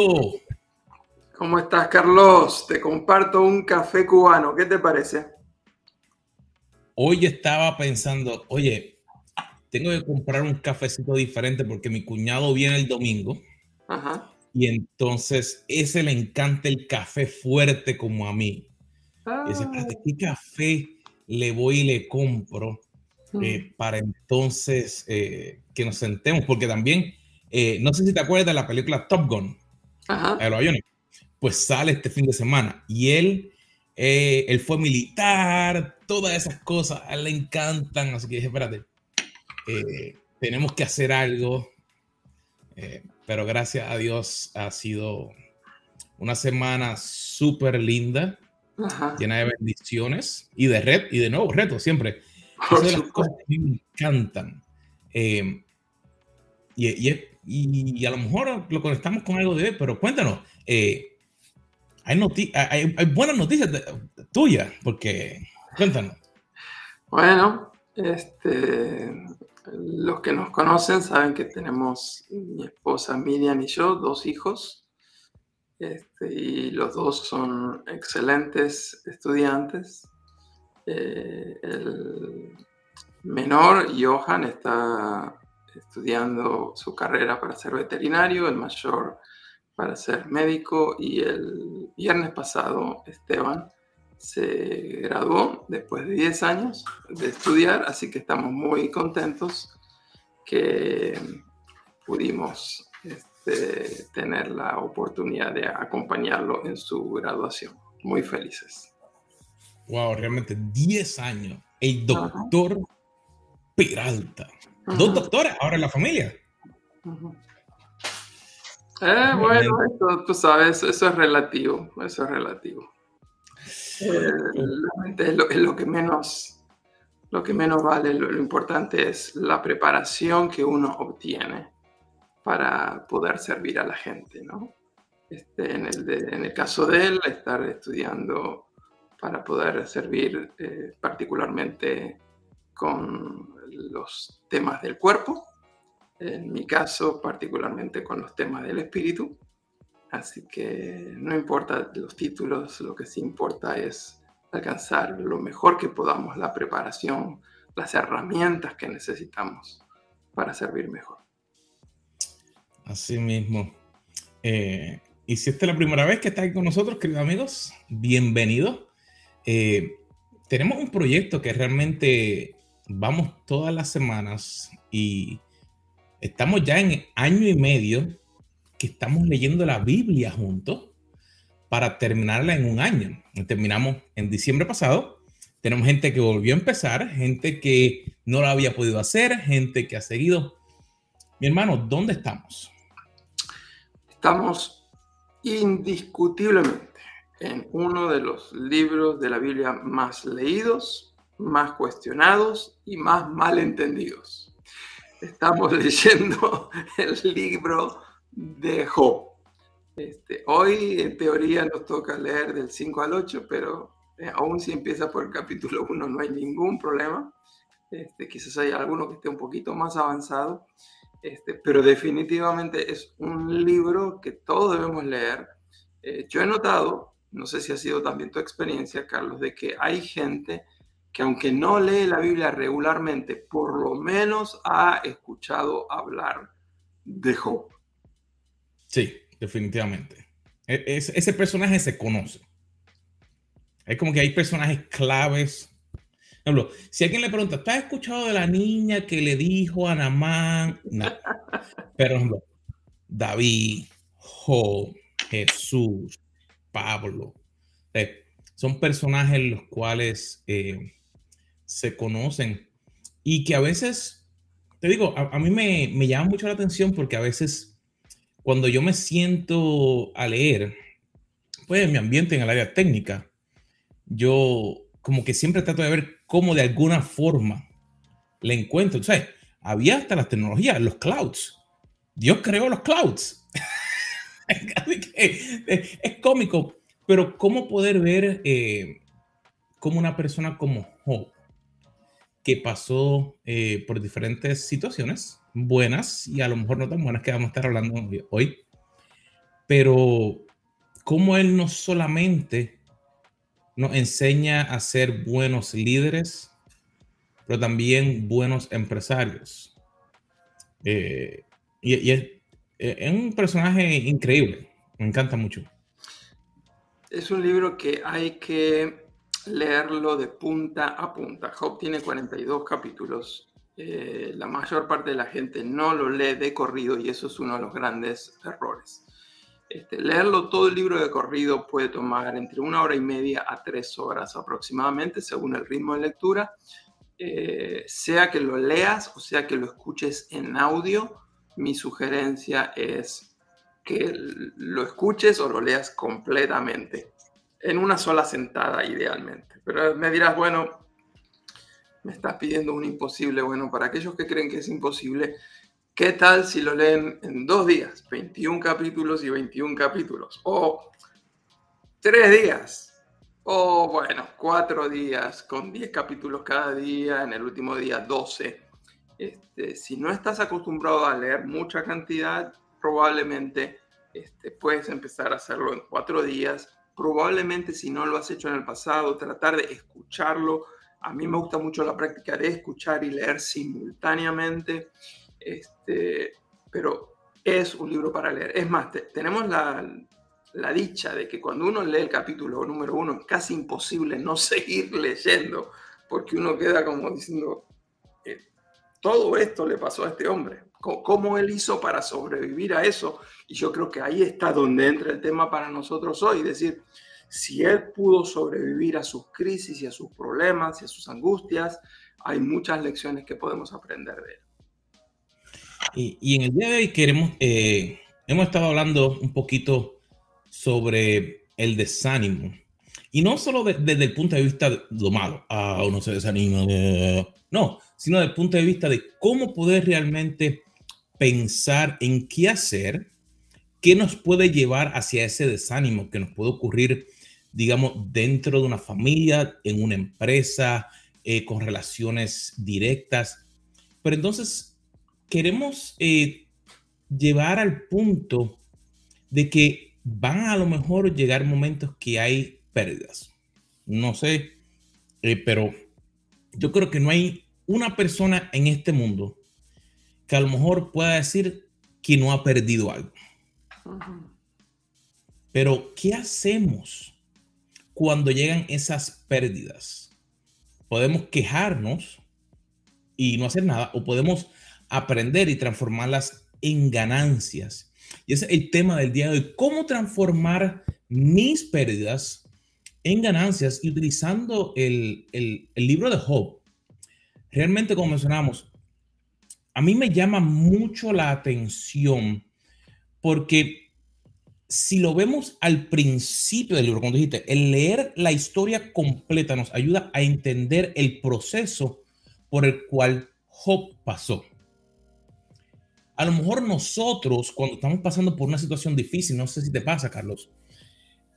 amigo? ¿Cómo estás, Carlos? Te comparto un café cubano. ¿Qué te parece? Hoy estaba pensando, oye, tengo que comprar un cafecito diferente porque mi cuñado viene el domingo. Ajá. Y entonces ese le encanta el café fuerte como a mí. Y dice, espérate, ¿qué café le voy y le compro eh, para entonces eh, que nos sentemos? Porque también, eh, no sé si te acuerdas de la película Top Gun, Ajá. de los aviones, pues sale este fin de semana y él, él fue militar, todas esas cosas, a él le encantan, así que dije, espérate, tenemos que hacer algo, pero gracias a Dios ha sido una semana súper linda llena de bendiciones y de red y de nuevos retos siempre. Esas las cosas que me encantan. Eh, y, y, a lo mejor lo conectamos con algo de hoy, pero cuéntanos, eh, hay, hay, hay, buenas noticias tuyas, porque cuéntanos. Bueno, este, los que nos conocen saben que tenemos mi esposa Miriam y yo, dos hijos. Este, y los dos son excelentes estudiantes. Eh, el menor, Johan, está estudiando su carrera para ser veterinario, el mayor para ser médico y el viernes pasado Esteban se graduó después de 10 años de estudiar, así que estamos muy contentos que pudimos este, tener la oportunidad de acompañarlo en su graduación. Muy felices. Wow, realmente 10 años. El doctor Peralta. Dos doctores ahora en la familia. Eh, bueno, tú sabes, eso es relativo, eso es relativo. Eh, es, lo, que menos, lo que menos vale, lo importante es la preparación que uno obtiene para poder servir a la gente, ¿no? Este, en, el en, el caso de él, estar estudiando para poder servir eh, particularmente con los temas del cuerpo, en mi caso particularmente con los temas del espíritu. Así que no importa los títulos, lo que sí importa es alcanzar lo mejor que podamos, la preparación, las herramientas que necesitamos para servir mejor. Así mismo. Eh, y si esta es la primera vez que estás con nosotros, queridos amigos, bienvenidos. Eh, tenemos un proyecto que realmente vamos todas las semanas y estamos ya en año y medio que estamos leyendo la Biblia juntos para terminarla en un año. Terminamos en diciembre pasado. Tenemos gente que volvió a empezar, gente que no lo había podido hacer, gente que ha seguido. Mi hermano, ¿dónde estamos? Estamos indiscutiblemente en uno de los libros de la Biblia más leídos, más cuestionados y más mal entendidos. Estamos leyendo el libro de Job. Este, hoy en teoría nos toca leer del 5 al 8, pero eh, aún si empieza por el capítulo 1 no hay ningún problema. Este, quizás haya alguno que esté un poquito más avanzado. Este, pero definitivamente es un libro que todos debemos leer. Eh, yo he notado, no sé si ha sido también tu experiencia, Carlos, de que hay gente que aunque no lee la Biblia regularmente, por lo menos ha escuchado hablar de Job. Sí, definitivamente. E, ese personaje se conoce. Es como que hay personajes claves ejemplo, si alguien le pregunta, ¿estás escuchado de la niña que le dijo a Namán? No. Pero, David, Job, Jesús, Pablo, son personajes los cuales eh, se conocen y que a veces, te digo, a, mí me, me llama mucho la atención porque a veces cuando yo me siento a leer, pues en mi ambiente en el área técnica, yo como que siempre trato de ver cómo de alguna forma le encuentro. O sea, había hasta las tecnologías, los clouds. Dios creó los clouds. es, cómico, pero cómo poder ver eh, cómo una persona como Job, que pasó eh, por diferentes situaciones, buenas y a lo mejor no tan buenas que vamos a estar hablando hoy, pero cómo él no solamente nos enseña a ser buenos líderes, pero también buenos empresarios. Eh, y, es, es, un personaje increíble, me encanta mucho. Es un libro que hay que leerlo de punta a punta. Job tiene 42 capítulos. Eh, la mayor parte de la gente no lo lee de corrido y eso es uno de los grandes errores. Este, leerlo todo el libro de corrido puede tomar entre una hora y media a tres horas aproximadamente, según el ritmo de lectura. Eh, sea que lo leas o sea que lo escuches en audio, mi sugerencia es que lo escuches o lo leas completamente en una sola sentada idealmente. Pero me dirás, bueno, me estás pidiendo un imposible. Bueno, para aquellos que creen que es imposible, ¿qué tal si lo leen en dos días? 21 capítulos y 21 capítulos. O tres días. O bueno, cuatro días con 10 capítulos cada día, en el último día 12. Este, si no estás acostumbrado a leer mucha cantidad, probablemente este, puedes empezar a hacerlo en cuatro días probablemente si no lo has hecho en el pasado, tratar de escucharlo. A mí me gusta mucho la práctica de escuchar y leer simultáneamente, este, pero es un libro para leer. Es más, tenemos la, la dicha de que cuando uno lee el capítulo número uno es casi imposible no seguir leyendo, porque uno queda como diciendo, eh, todo esto le pasó a este hombre, ¿Cómo él hizo para sobrevivir a eso? Y yo creo que ahí está donde entra el tema para nosotros hoy, es decir, si él pudo sobrevivir a sus crisis y a sus problemas y a sus angustias, hay muchas lecciones que podemos aprender de él. Y, en el día de hoy queremos, eh, hemos estado hablando un poquito sobre el desánimo. Y no solo desde el punto de vista de lo malo, ah, uno se desanima, no, sino desde el punto de vista de cómo poder realmente pensar en qué hacer, qué nos puede llevar hacia ese desánimo que nos puede ocurrir, digamos, dentro de una familia, en una empresa, eh, con relaciones directas. Pero entonces queremos eh, llevar al punto de que van a lo mejor llegar momentos que hay pérdidas. No sé, eh, pero yo creo que no hay una persona en este mundo que a lo mejor pueda decir que no ha perdido algo. Pero, ¿qué hacemos cuando llegan esas pérdidas? Podemos quejarnos y no hacer nada, o podemos aprender y transformarlas en ganancias. Y ese es el tema del día de hoy, cómo transformar mis pérdidas en ganancias y utilizando el, el libro de Job. Realmente, como mencionamos, a mí me llama mucho la atención porque si lo vemos al principio del libro, cuando dijiste, el leer la historia completa nos ayuda a entender el proceso por el cual Job pasó. A lo mejor nosotros, cuando estamos pasando por una situación difícil, no sé si te pasa, Carlos,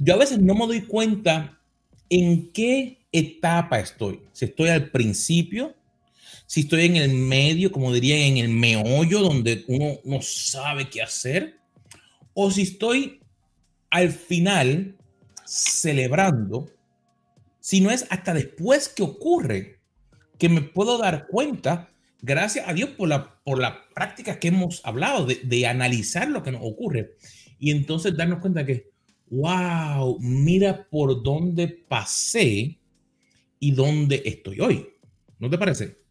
yo a veces no me doy cuenta en qué etapa estoy. Si estoy al principio, si estoy en el medio, como diría, en el meollo donde uno no sabe qué hacer, o si estoy al final celebrando, si no es hasta después que ocurre que me puedo dar cuenta, gracias a Dios por la, por la práctica que hemos hablado, de, de analizar lo que nos ocurre y entonces darnos cuenta que, wow, mira por dónde pasé y dónde estoy hoy. ¿No te parece?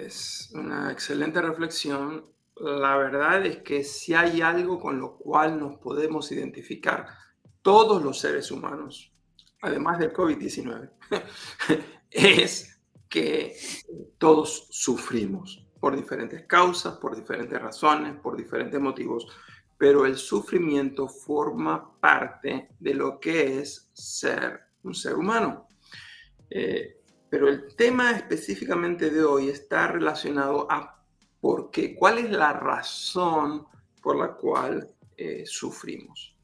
Es una excelente reflexión. La verdad es que si hay algo con lo cual nos podemos identificar todos los seres humanos, además del COVID-19, es que todos sufrimos por diferentes causas, por diferentes razones, por diferentes motivos, pero el sufrimiento forma parte de lo que es ser un ser humano. Eh, pero el tema específicamente de hoy está relacionado a por qué, cuál es la razón por la cual eh, sufrimos.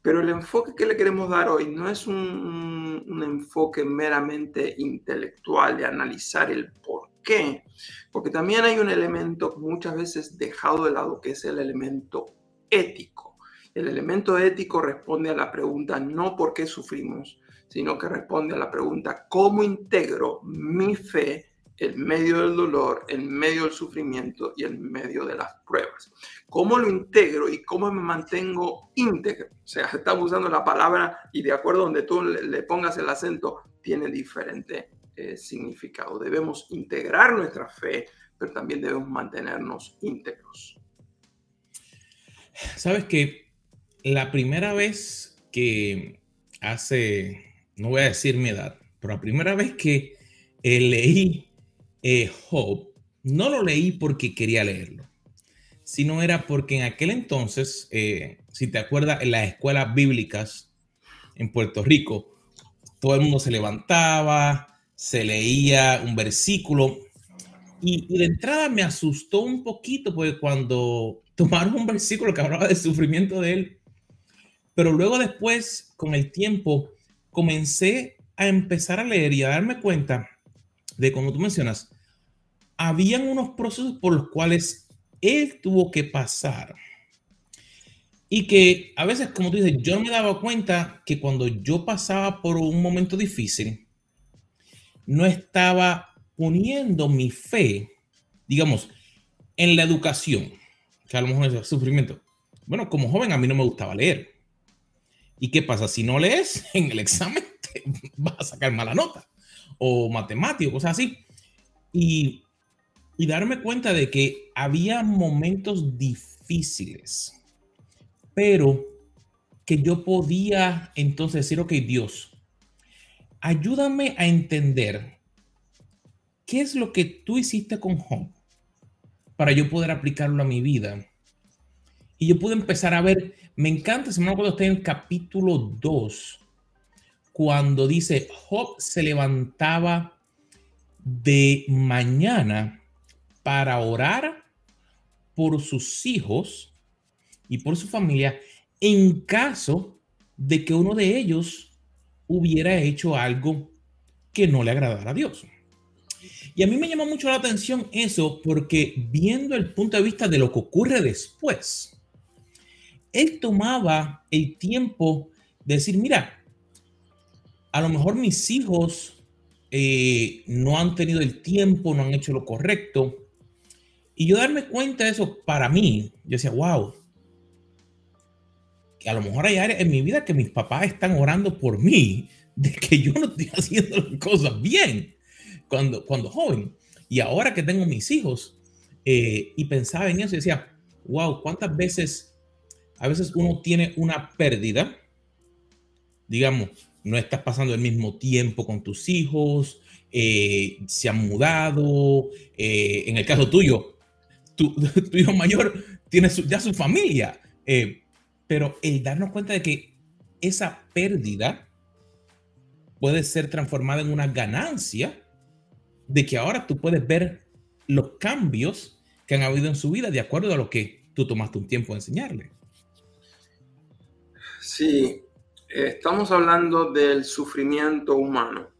Pero el enfoque que le queremos dar hoy no es un, un, enfoque meramente intelectual de analizar el por qué, porque también hay un elemento muchas veces dejado de lado que es el elemento ético. El elemento ético responde a la pregunta no por qué sufrimos, sino que responde a la pregunta cómo integro mi fe en medio del dolor, en medio del sufrimiento y en medio de las pruebas. ¿Cómo lo integro y cómo me mantengo íntegro? O sea, estamos usando la palabra y de acuerdo a donde tú le, pongas el acento, tiene diferente eh, significado. Debemos integrar nuestra fe, pero también debemos mantenernos íntegros. Sabes que la primera vez que hace, no voy a decir mi edad, pero la primera vez que eh, leí eh, Job, no lo leí porque quería leerlo, sino era porque en aquel entonces, eh, si te acuerdas, en las escuelas bíblicas en Puerto Rico, todo el mundo se levantaba, se leía un versículo y, y de entrada me asustó un poquito porque cuando tomaron un versículo que hablaba del sufrimiento de él, pero luego después, con el tiempo, comencé a empezar a leer y a darme cuenta de como tú mencionas, habían unos procesos por los cuales él tuvo que pasar. Y que a veces, como tú dices, yo me daba cuenta que cuando yo pasaba por un momento difícil, no estaba poniendo mi fe, digamos, en la educación, que a lo mejor es sufrimiento. Bueno, como joven a mí no me gustaba leer. ¿Y qué pasa? Si no lees en el examen, te vas a sacar mala nota o matemático, cosas así. Y, y darme cuenta de que había momentos difíciles, pero que yo podía entonces decir, ok, Dios, ayúdame a entender qué es lo que tú hiciste con Job para yo poder aplicarlo a mi vida. Y yo pude empezar a ver, me encanta, se me acuerdo en el capítulo 2, cuando dice, Job se levantaba de mañana para orar por sus hijos y por su familia en caso de que uno de ellos hubiera hecho algo que no le agradara a Dios. Y a mí me llama mucho la atención eso porque viendo el punto de vista de lo que ocurre después, él tomaba el tiempo de decir, mira, a lo mejor mis hijos eh, no han tenido el tiempo, no han hecho lo correcto. Y yo darme cuenta de eso para mí, yo decía, wow, que a lo mejor hay áreas en mi vida que mis papás están orando por mí, de que yo no estoy haciendo las cosas bien cuando, cuando joven. Y ahora que tengo mis hijos, eh, y pensaba en eso y decía, wow, ¿cuántas veces, a veces uno tiene una pérdida, digamos, no estás pasando el mismo tiempo con tus hijos, eh, se han mudado, eh, en el caso tuyo, tu, hijo mayor tiene ya su familia, eh, pero el darnos cuenta de que esa pérdida puede ser transformada en una ganancia, de que ahora tú puedes ver los cambios que han habido en su vida de acuerdo a lo que tú tomaste un tiempo de enseñarle. Sí, estamos hablando del sufrimiento humano,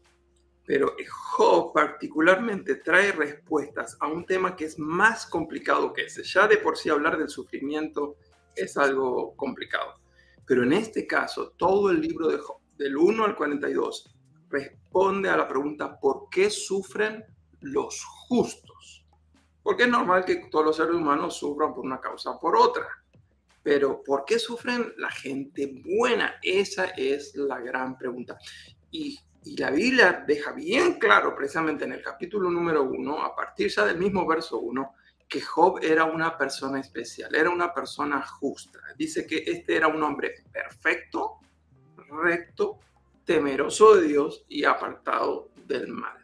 pero Job particularmente trae respuestas a un tema que es más complicado que ese. Ya de por sí hablar del sufrimiento es algo complicado, pero en este caso todo el libro de Job, del 1 al 42, responde a la pregunta ¿por qué sufren los justos? Porque es normal que todos los seres humanos sufran por una causa o por otra. Pero ¿por qué sufren la gente buena? Esa es la gran pregunta. Y, la Biblia deja bien claro, precisamente en el capítulo número uno, a partir ya del mismo verso uno, que Job era una persona especial, era una persona justa. Dice que este era un hombre perfecto, recto, temeroso de Dios y apartado del mal.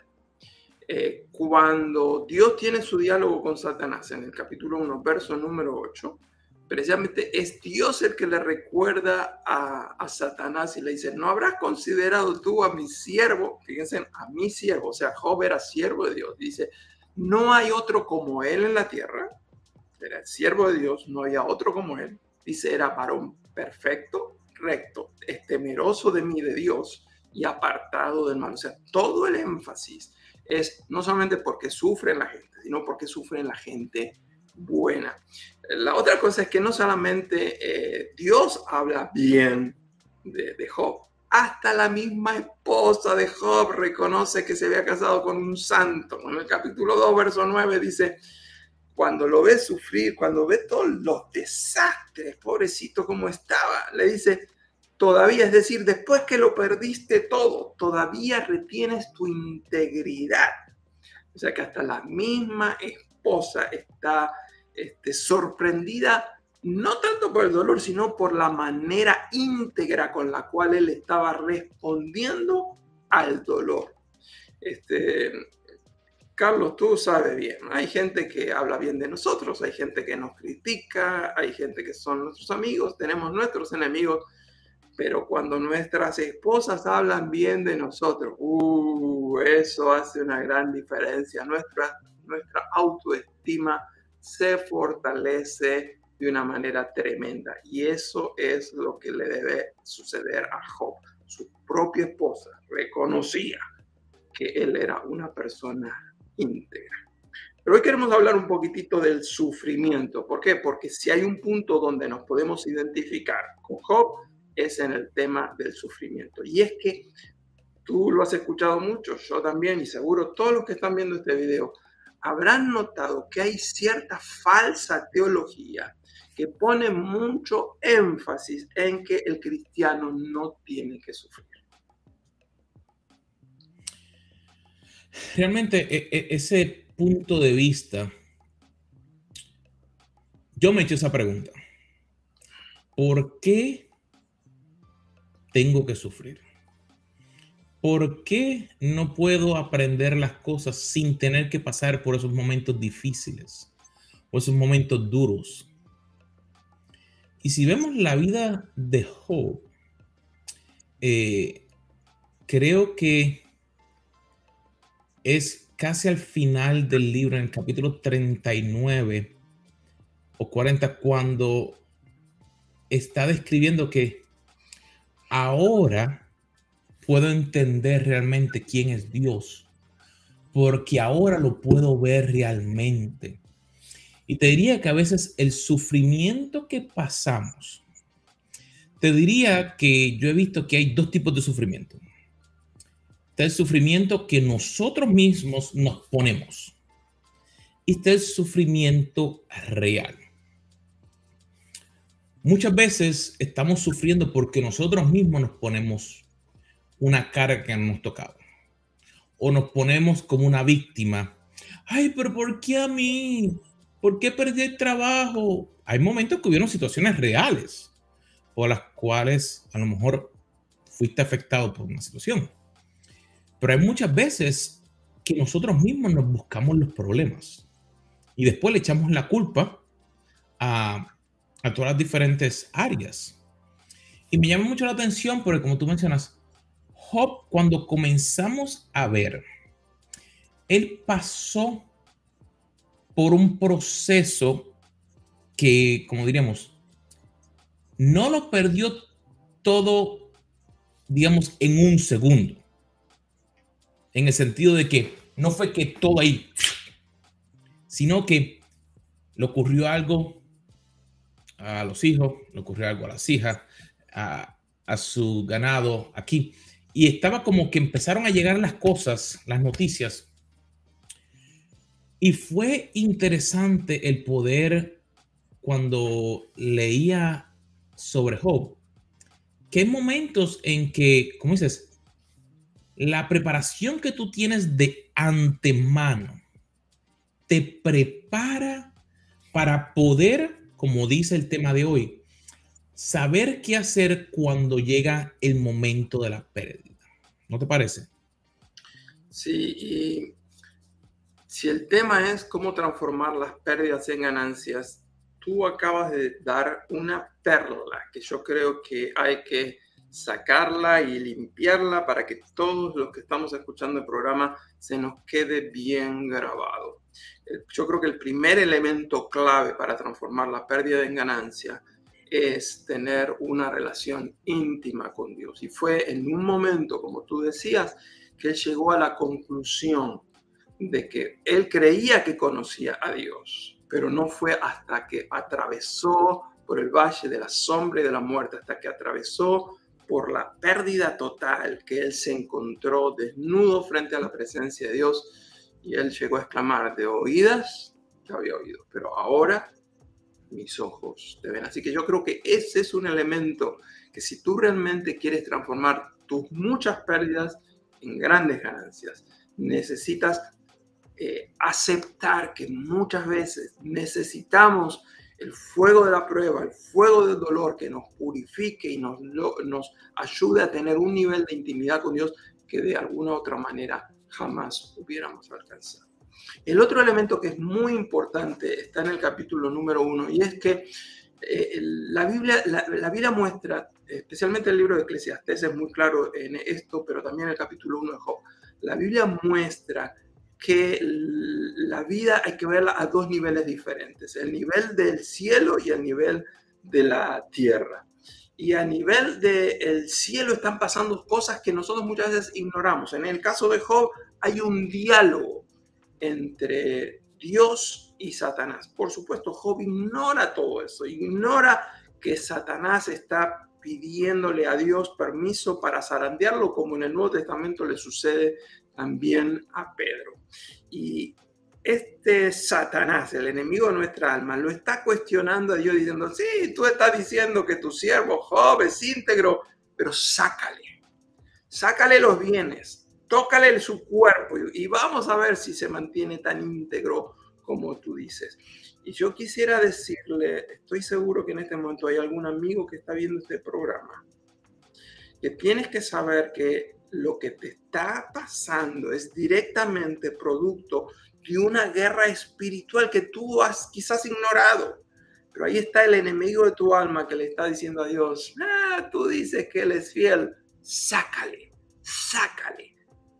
Eh, cuando Dios tiene su diálogo con Satanás en el capítulo 1, verso número 8, precisamente es Dios el que le recuerda a, Satanás y le dice, ¿no habrás considerado tú a mi siervo? Fíjense, a mi siervo, o sea, Job era siervo de Dios. Dice, no hay otro como él en la tierra, era el siervo de Dios, no había otro como él. Dice, era varón perfecto, recto, es temeroso de mí, de Dios, y apartado del mal. O sea, todo el énfasis es no solamente porque sufre la gente, sino porque sufre la gente buena. La otra cosa es que no solamente eh, Dios habla bien de, de Job, hasta la misma esposa de Job reconoce que se había casado con un santo. En el capítulo 2, verso 9 dice, cuando lo ve sufrir, cuando ve todos los desastres, pobrecito como estaba, le dice, todavía, es decir, después que lo perdiste todo, todavía retienes tu integridad. O sea que hasta la misma esposa está este, sorprendida, no tanto por el dolor, sino por la manera íntegra con la cual él estaba respondiendo al dolor. Este, Carlos, tú sabes bien, hay gente que habla bien de nosotros, hay gente que nos critica, hay gente que son nuestros amigos, tenemos nuestros enemigos, pero cuando nuestras esposas hablan bien de nosotros, uh, eso hace una gran diferencia. Nuestra, nuestra autoestima se fortalece de una manera tremenda y eso es lo que le debe suceder a Job. Su propia esposa reconocía que él era una persona Pero hoy queremos hablar un poquitito del sufrimiento. ¿Por qué? Porque si hay un punto donde nos podemos identificar con Job, es en el tema del sufrimiento. Y es que tú lo has escuchado mucho, yo también, y seguro todos los que están viendo este video habrán notado que hay cierta falsa teología que pone mucho énfasis en que el cristiano no tiene que sufrir. Realmente e, e, ese punto de vista, yo me he hecho esa pregunta. ¿Por qué tengo que sufrir? ¿Por qué no puedo aprender las cosas sin tener que pasar por esos momentos difíciles o esos momentos duros? Y si vemos la vida de Job, eh, creo que es casi al final del libro, en el capítulo 39 o 40, cuando está describiendo que ahora puedo entender realmente quién es Dios, porque ahora lo puedo ver realmente. Y te diría que a veces el sufrimiento que pasamos, te diría que yo he visto que hay dos tipos de sufrimiento está el sufrimiento que nosotros mismos nos ponemos. Y está el sufrimiento real. Muchas veces estamos sufriendo porque nosotros mismos nos ponemos una carga que no nos tocaba. O nos ponemos como una víctima. Ay, pero ¿por qué a mí? ¿Por qué perdí el trabajo? Hay momentos que hubieron situaciones reales por las cuales a lo mejor fuiste afectado por una situación. Pero hay muchas veces que nosotros mismos nos buscamos los problemas y después le echamos la culpa a, a todas las diferentes áreas. Y me llama mucho la atención porque como tú mencionas, Job, cuando comenzamos a ver, él pasó por un proceso que, como diríamos, no lo perdió todo, digamos, en un segundo en el sentido de que no fue que todo ahí, sino que le ocurrió algo a los hijos, le ocurrió algo a las hijas, a, a su ganado aquí. Y estaba como que empezaron a llegar las cosas, las noticias. Y fue interesante el poder cuando leía sobre Job, que hay momentos en que, como dices, la preparación que tú tienes de antemano te prepara para poder, como dice el tema de hoy, saber qué hacer cuando llega el momento de la pérdida. ¿No te parece? Sí, y si el tema es cómo transformar las pérdidas en ganancias, tú acabas de dar una perla que yo creo que hay que sacarla y limpiarla para que todos los que estamos escuchando el programa se nos quede bien grabado. Yo creo que el primer elemento clave para transformar la pérdida en ganancia es tener una relación íntima con Dios. Y fue en un momento, como tú decías, que él llegó a la conclusión de que él creía que conocía a Dios. pero no fue hasta que atravesó por el valle de la sombra y de la muerte, hasta que atravesó por la pérdida total que él se encontró desnudo frente a la presencia de Dios y él llegó a exclamar de oídas, ya había oído, pero ahora mis ojos te ven. Así que yo creo que ese es un elemento que si tú realmente quieres transformar tus muchas pérdidas en grandes ganancias, necesitas eh, aceptar que muchas veces necesitamos el fuego de la prueba, el fuego del dolor que nos purifique y nos, nos ayude a tener un nivel de intimidad con Dios que de alguna otra manera jamás hubiéramos alcanzado. El otro elemento que es muy importante está en el capítulo número uno y es que eh, la, Biblia, la, Biblia muestra, especialmente el libro de Eclesiastes es muy claro en esto, pero también el capítulo 1 de Job, la Biblia muestra que la vida hay que verla a dos niveles diferentes, el nivel del cielo y el nivel de la tierra. Y a nivel del cielo están pasando cosas que nosotros muchas veces ignoramos. En el caso de Job hay un diálogo entre Dios y Satanás. Por supuesto, Job ignora todo eso, ignora que Satanás está pidiéndole a Dios permiso para zarandearlo, como en el Nuevo Testamento le sucede también a Pedro. Y este Satanás, el enemigo de nuestra alma, lo está cuestionando a Dios diciendo, sí, tú estás diciendo que tu siervo Job es íntegro, pero sácale, sácale los bienes, tócale su cuerpo y vamos a ver si se mantiene tan íntegro como tú dices. Y yo quisiera decirle, estoy seguro que en este momento hay algún amigo que está viendo este programa, que tienes que saber que lo que te está pasando es directamente producto de una guerra espiritual que tú has quizás ignorado. Pero ahí está el enemigo de tu alma que le está diciendo a Dios, ah, tú dices que Él es fiel, sácale, sácale,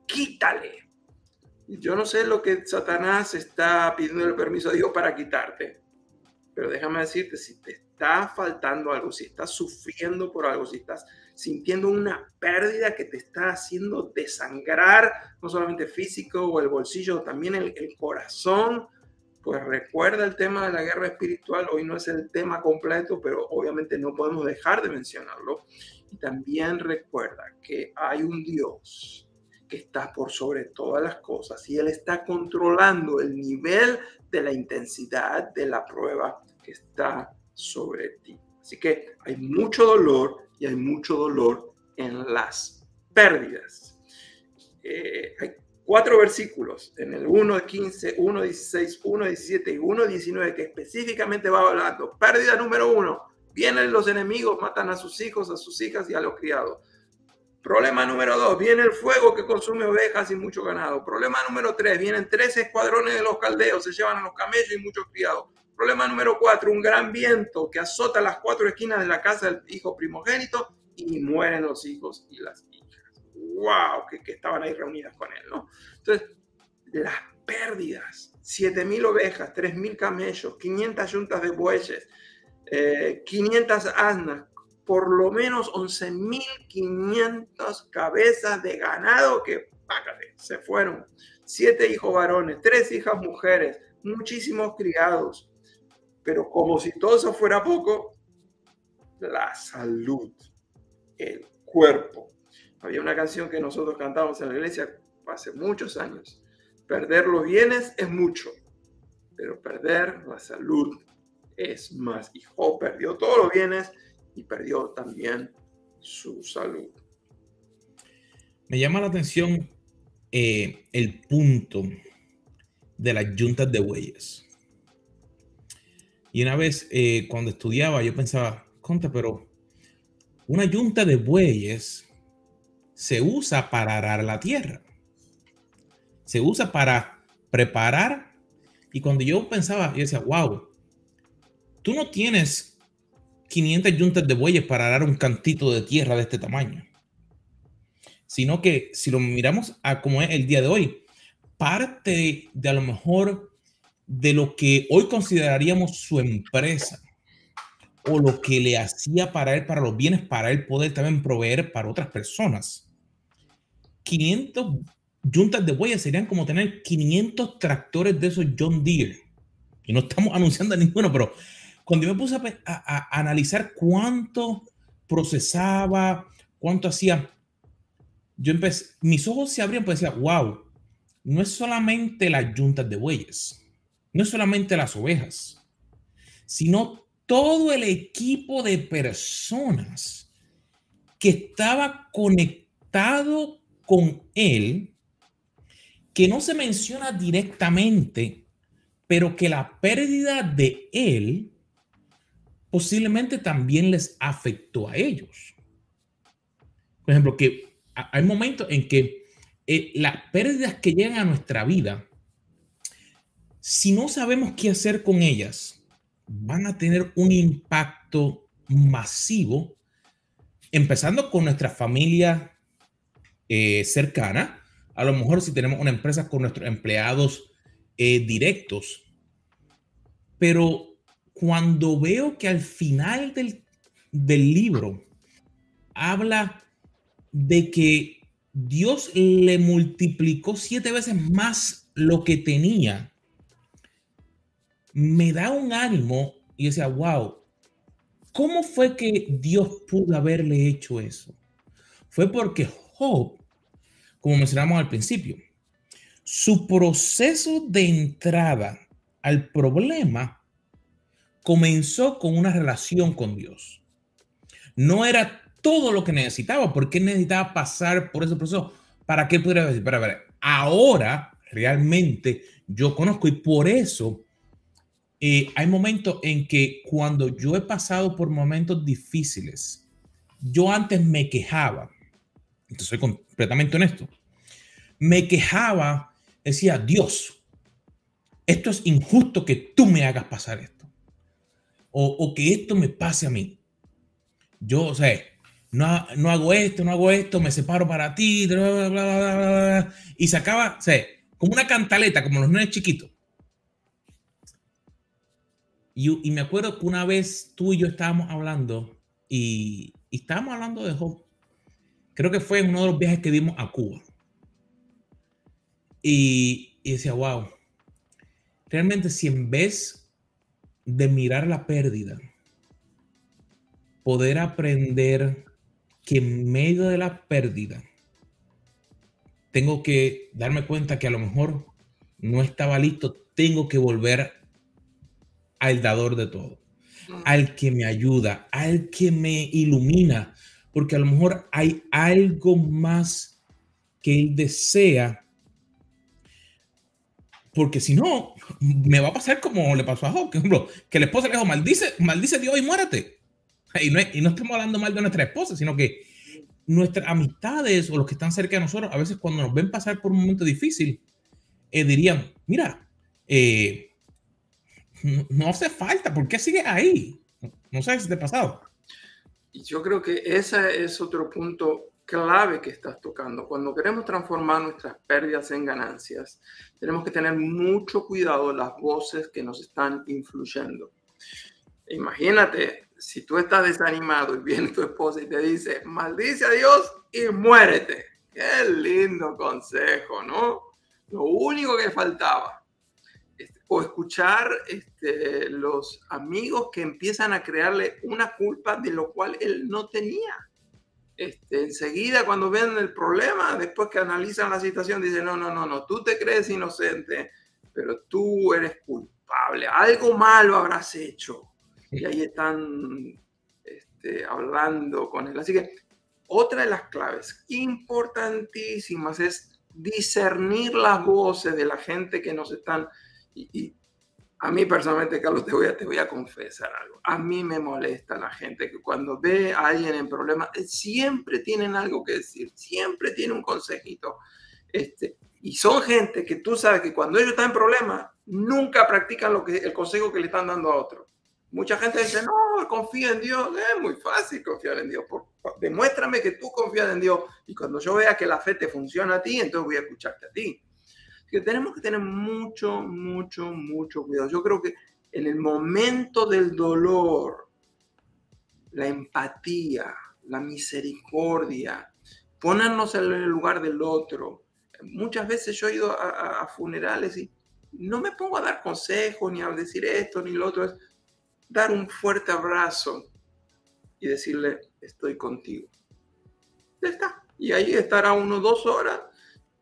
quítale. Yo no sé lo que Satanás está pidiendo el permiso a Dios para quitarte, pero déjame decirte, si te está faltando algo, si estás sufriendo por algo, si estás sintiendo una pérdida que te está haciendo desangrar, no solamente físico o el bolsillo, también el, corazón, pues recuerda el tema de la guerra espiritual, hoy no es el tema completo, pero obviamente no podemos dejar de mencionarlo. Y también recuerda que hay un Dios que está por sobre todas las cosas y Él está controlando el nivel de la intensidad de la prueba que está sobre ti. Así que hay mucho dolor, y hay mucho dolor en las pérdidas. Eh, hay cuatro versículos en el 1, 15, 1, 16, 1, 17 y 1, 19 que específicamente va hablando. Pérdida número uno, vienen los enemigos, matan a sus hijos, a sus hijas y a los criados. Problema número dos, viene el fuego que consume ovejas y mucho ganado. Problema número tres, vienen tres escuadrones de los caldeos, se llevan a los camellos y muchos criados. Problema número cuatro, un gran viento que azota las cuatro esquinas de la casa del hijo primogénito y mueren los hijos y las hijas. ¡Wow! Que, estaban ahí reunidas con él, ¿no? Entonces, las pérdidas, 7.000 ovejas, 3.000 camellos, 500 yuntas de bueyes, 500 eh, asnas, por lo menos 11.500 cabezas de ganado que, págate, se fueron. Siete hijos varones, tres hijas mujeres, muchísimos criados, pero como si todo eso fuera poco, la salud, el cuerpo. Había una canción que nosotros cantamos en la iglesia hace muchos años. Perder los bienes es mucho, pero perder la salud es más. Y Job perdió todos los bienes y perdió también su salud. Me llama la atención eh, el punto de las juntas de bueyes. Y una vez eh, cuando estudiaba, yo pensaba, conta, pero una yunta de bueyes se usa para arar la tierra. Se usa para preparar. Y cuando yo pensaba, yo decía, wow, tú no tienes 500 yuntas de bueyes para arar un cantito de tierra de este tamaño. Sino que si lo miramos a como es el día de hoy, parte de a lo mejor de lo que hoy consideraríamos su empresa o lo que le hacía para él, para los bienes, para él poder también proveer para otras personas. 500 juntas de bueyes serían como tener 500 tractores de esos John Deere y no estamos anunciando ninguno, pero cuando yo me puse a, analizar cuánto procesaba, cuánto hacía, yo empecé, mis ojos se abrían, pues decía, wow, no es solamente las yuntas de bueyes, no solamente las ovejas, sino todo el equipo de personas que estaba conectado con él, que no se menciona directamente, pero que la pérdida de él posiblemente también les afectó a ellos. Por ejemplo, que hay momentos en que eh, las pérdidas que llegan a nuestra vida, si no sabemos qué hacer con ellas, van a tener un impacto masivo, empezando con nuestra familia eh, cercana. A lo mejor si tenemos una empresa con nuestros empleados eh, directos. Pero cuando veo que al final del, del libro habla de que Dios le multiplicó siete veces más lo que tenía, me da un ánimo y decía, wow, ¿cómo fue que Dios pudo haberle hecho eso? Fue porque Job, como mencionamos al principio, su proceso de entrada al problema comenzó con una relación con Dios. No era todo lo que necesitaba, porque necesitaba pasar por ese proceso para que pudiera decir, para ver, ahora realmente yo conozco y por eso eh, hay momentos en que cuando yo he pasado por momentos difíciles, yo antes me quejaba, entonces soy completamente honesto, me quejaba, decía, Dios, esto es injusto que tú me hagas pasar esto, o, que esto me pase a mí. Yo, o sea, no, no, hago esto, no hago esto, me separo para ti, y se acaba, o sea, como una cantaleta, como los niños chiquitos. Y, me acuerdo que una vez tú y yo estábamos hablando y, estábamos hablando de Job. Creo que fue en uno de los viajes que dimos a Cuba. Y, y decía, wow, realmente si en vez de mirar la pérdida, poder aprender que en medio de la pérdida tengo que darme cuenta que a lo mejor no estaba listo, tengo que volver al dador de todo, al que me ayuda, al que me ilumina, porque a lo mejor hay algo más que él desea, porque si no, me va a pasar como le pasó a Job, que, ejemplo, que la esposa le dijo, maldice, maldice Dios y muérete. Y no, y no estamos hablando mal de nuestra esposa, sino que nuestras amistades o los que están cerca de nosotros, a veces cuando nos ven pasar por un momento difícil, eh, dirían, mira, eh, no, hace falta, ¿por qué sigue ahí? No sé si te ha pasado. Yo creo que ese es otro punto clave que estás tocando. Cuando queremos transformar nuestras pérdidas en ganancias, tenemos que tener mucho cuidado las voces que nos están influyendo. Imagínate, si tú estás desanimado y viene tu esposa y te dice, maldice a Dios y muérete. Qué lindo consejo, ¿no? Lo único que faltaba o escuchar este, los amigos que empiezan a crearle una culpa de lo cual él no tenía. Este, enseguida cuando ven el problema, después que analizan la situación, dicen, no, no, no, no, tú te crees inocente, pero tú eres culpable, algo malo habrás hecho. Y ahí están este, hablando con él. Así que otra de las claves importantísimas es discernir las voces de la gente que nos están y, a mí personalmente, Carlos, te voy, a, te voy a confesar algo. A mí me molesta la gente que cuando ve a alguien en problemas, eh, siempre tienen algo que decir, siempre tienen un consejito. Este, y son gente que tú sabes que cuando ellos están en problemas, nunca practican lo que, el consejo que le están dando a otros. Mucha gente dice, no, confía en Dios. Es muy fácil confiar en Dios. demuéstrame que tú confías en Dios. Y cuando yo vea que la fe te funciona a ti, entonces voy a escucharte a ti que tenemos que tener mucho, mucho, mucho cuidado. Yo creo que en el momento del dolor, la empatía, la misericordia, ponernos en el lugar del otro. Muchas veces yo he ido a, funerales y no me pongo a dar consejos ni a decir esto ni lo otro, es dar un fuerte abrazo y decirle, estoy contigo. Ya está. Y ahí estará uno dos horas.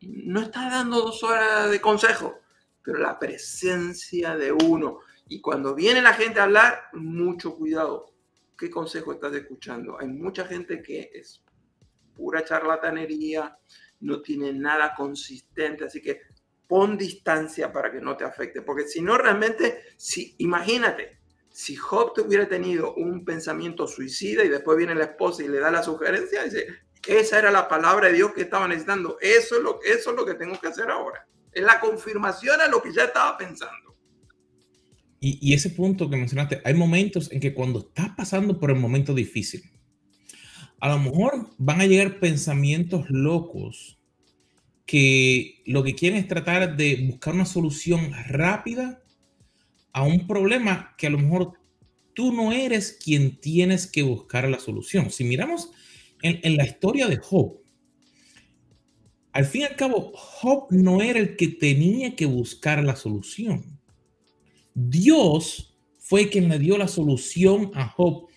No está dando dos horas de consejo, pero la presencia de uno. Y cuando viene la gente a hablar, mucho cuidado. ¿Qué consejo estás escuchando? Hay mucha gente que es pura charlatanería, no tiene nada consistente, así que pon distancia para que no te afecte, porque si no realmente, si imagínate, si Job hubiera tenido un pensamiento suicida y después viene la esposa y le da la sugerencia, dice, esa era la palabra de Dios que estaba necesitando, eso es lo, eso es lo que tengo que hacer ahora, es la confirmación a lo que ya estaba pensando. Y, y ese punto que mencionaste, hay momentos en que cuando estás pasando por el momento difícil, a lo mejor van a llegar pensamientos locos que lo que quieren es tratar de buscar una solución rápida a un problema que a lo mejor tú no eres quien tienes que buscar la solución. Si miramos en, la historia de Job, al fin y al cabo, Job no era el que tenía que buscar la solución. Dios fue quien le dio la solución a Job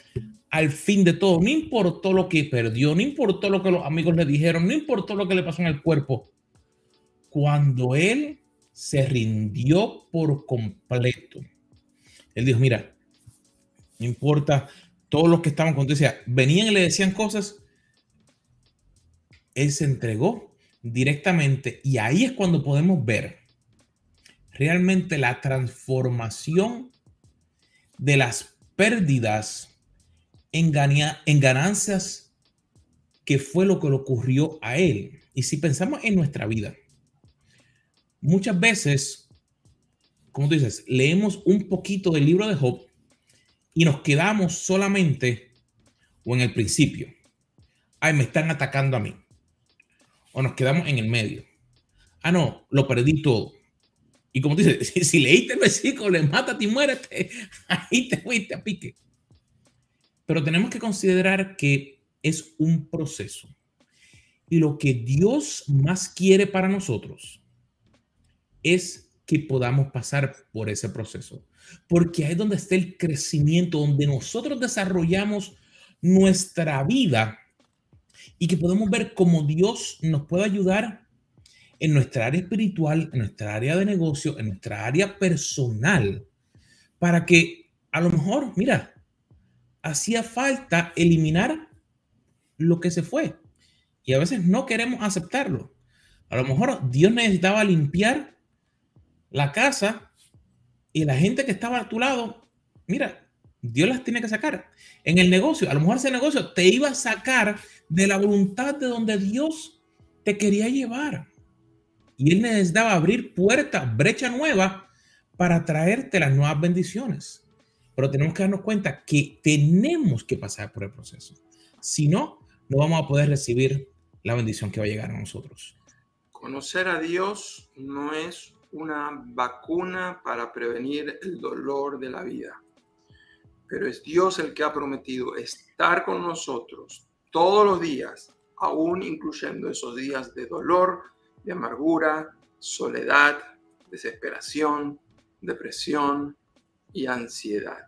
al fin de todo. No importó lo que perdió, no importó lo que los amigos le dijeron, no importó lo que le pasó en el cuerpo. Cuando él se rindió por completo, él dijo, mira, no importa, todos los que estaban con decía, venían y le decían cosas, él se entregó directamente y ahí es cuando podemos ver realmente la transformación de las pérdidas en, ganancias que fue lo que le ocurrió a él. Y si pensamos en nuestra vida, muchas veces, como tú dices, leemos un poquito del libro de Job y nos quedamos solamente o en el principio. Ay, me están atacando a mí. O nos quedamos en el medio. Ah, no, lo perdí todo. Y como tú dices, si, leíste el versículo, le mata y muérete, ahí te fuiste a pique. Pero tenemos que considerar que es un proceso. Y lo que Dios más quiere para nosotros es que podamos pasar por ese proceso. Porque ahí es donde está el crecimiento, donde nosotros desarrollamos nuestra vida y que podemos ver cómo Dios nos puede ayudar en nuestra área espiritual, en nuestra área de negocio, en nuestra área personal, para que a lo mejor, mira, hacía falta eliminar lo que se fue. Y a veces no queremos aceptarlo. A lo mejor Dios necesitaba limpiar la casa y la gente que estaba a tu lado, mira, Dios las tiene que sacar. En el negocio, a lo mejor ese negocio te iba a sacar de la voluntad de donde Dios te quería llevar. Y Él necesitaba abrir puertas, brecha nueva para traerte las nuevas bendiciones. Pero tenemos que darnos cuenta que tenemos que pasar por el proceso. Si no, no vamos a poder recibir la bendición que va a llegar a nosotros. Conocer a Dios no es una vacuna para prevenir el dolor de la vida, pero es Dios el que ha prometido estar con nosotros todos los días, aún incluyendo esos días de dolor, de amargura, soledad, desesperación, depresión, y ansiedad.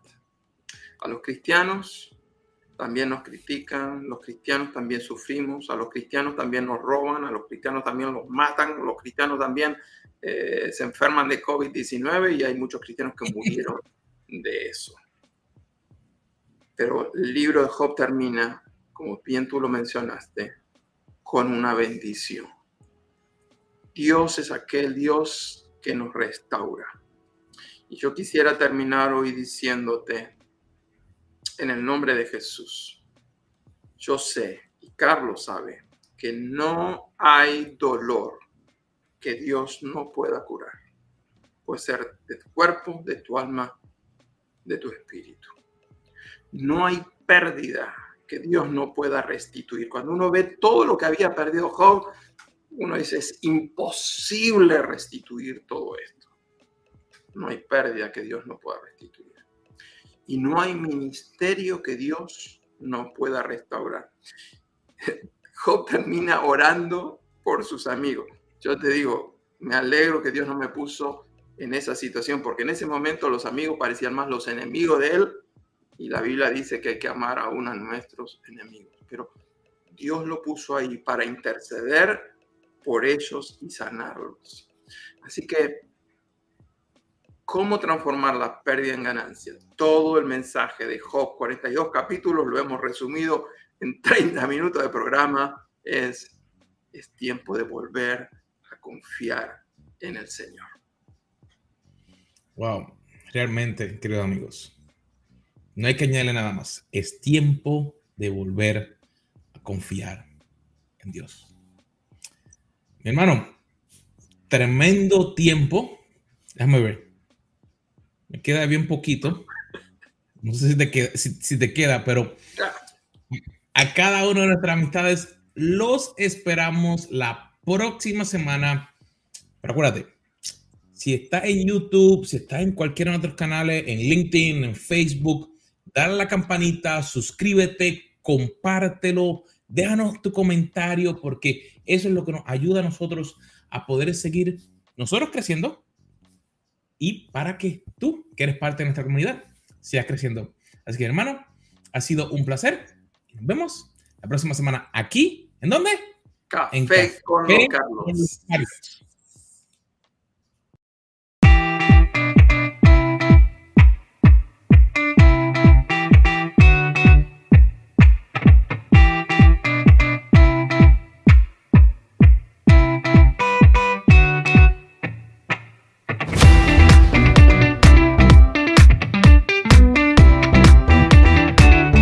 A los cristianos también nos critican, los cristianos también sufrimos, a los cristianos también nos roban, a los cristianos también los matan, los cristianos también eh, se enferman de COVID-19 y hay muchos cristianos que murieron de eso. Pero el libro de Job termina, como bien tú lo mencionaste, con una bendición. Dios es aquel Dios que nos restaura. Y yo quisiera terminar hoy diciéndote, en el nombre de Jesús, yo sé, y Carlos sabe, que no hay dolor que Dios no pueda curar. Puede ser de tu cuerpo, de tu alma, de tu espíritu. No hay pérdida que Dios no pueda restituir. Cuando uno ve todo lo que había perdido Job, uno dice, es imposible restituir todo esto. No hay pérdida que Dios no pueda restituir. Y no hay ministerio que Dios no pueda restaurar. Job termina orando por sus amigos. Yo te digo, me alegro que Dios no me puso en esa situación, porque en ese momento los amigos parecían más los enemigos de él, y la Biblia dice que hay que amar aún a nuestros enemigos. Pero Dios lo puso ahí para interceder por ellos y sanarlos. Así que, ¿cómo transformar la pérdida en ganancia? Todo el mensaje de Job, 42 capítulos, lo hemos resumido en 30 minutos de programa, es, es tiempo de volver a confiar en el Señor. Wow, realmente, queridos amigos, no hay que añadirle nada más. Es tiempo de volver a confiar en Dios. Mi hermano, tremendo tiempo. Déjame ver. Me queda bien poquito. No sé si te queda, si te queda pero a cada una de nuestras amistades los esperamos la próxima semana. Pero acuérdate, si está en YouTube, si está en cualquiera de nuestros canales, en LinkedIn, en Facebook, dale a la campanita, suscríbete, compártelo, déjanos tu comentario, porque eso es lo que nos ayuda a nosotros a poder seguir nosotros creciendo y para que tú, que eres parte de nuestra comunidad, sigas creciendo. Así que, hermano, ha sido un placer. Nos vemos la próxima semana aquí. ¿En dónde? Café, con Carlos.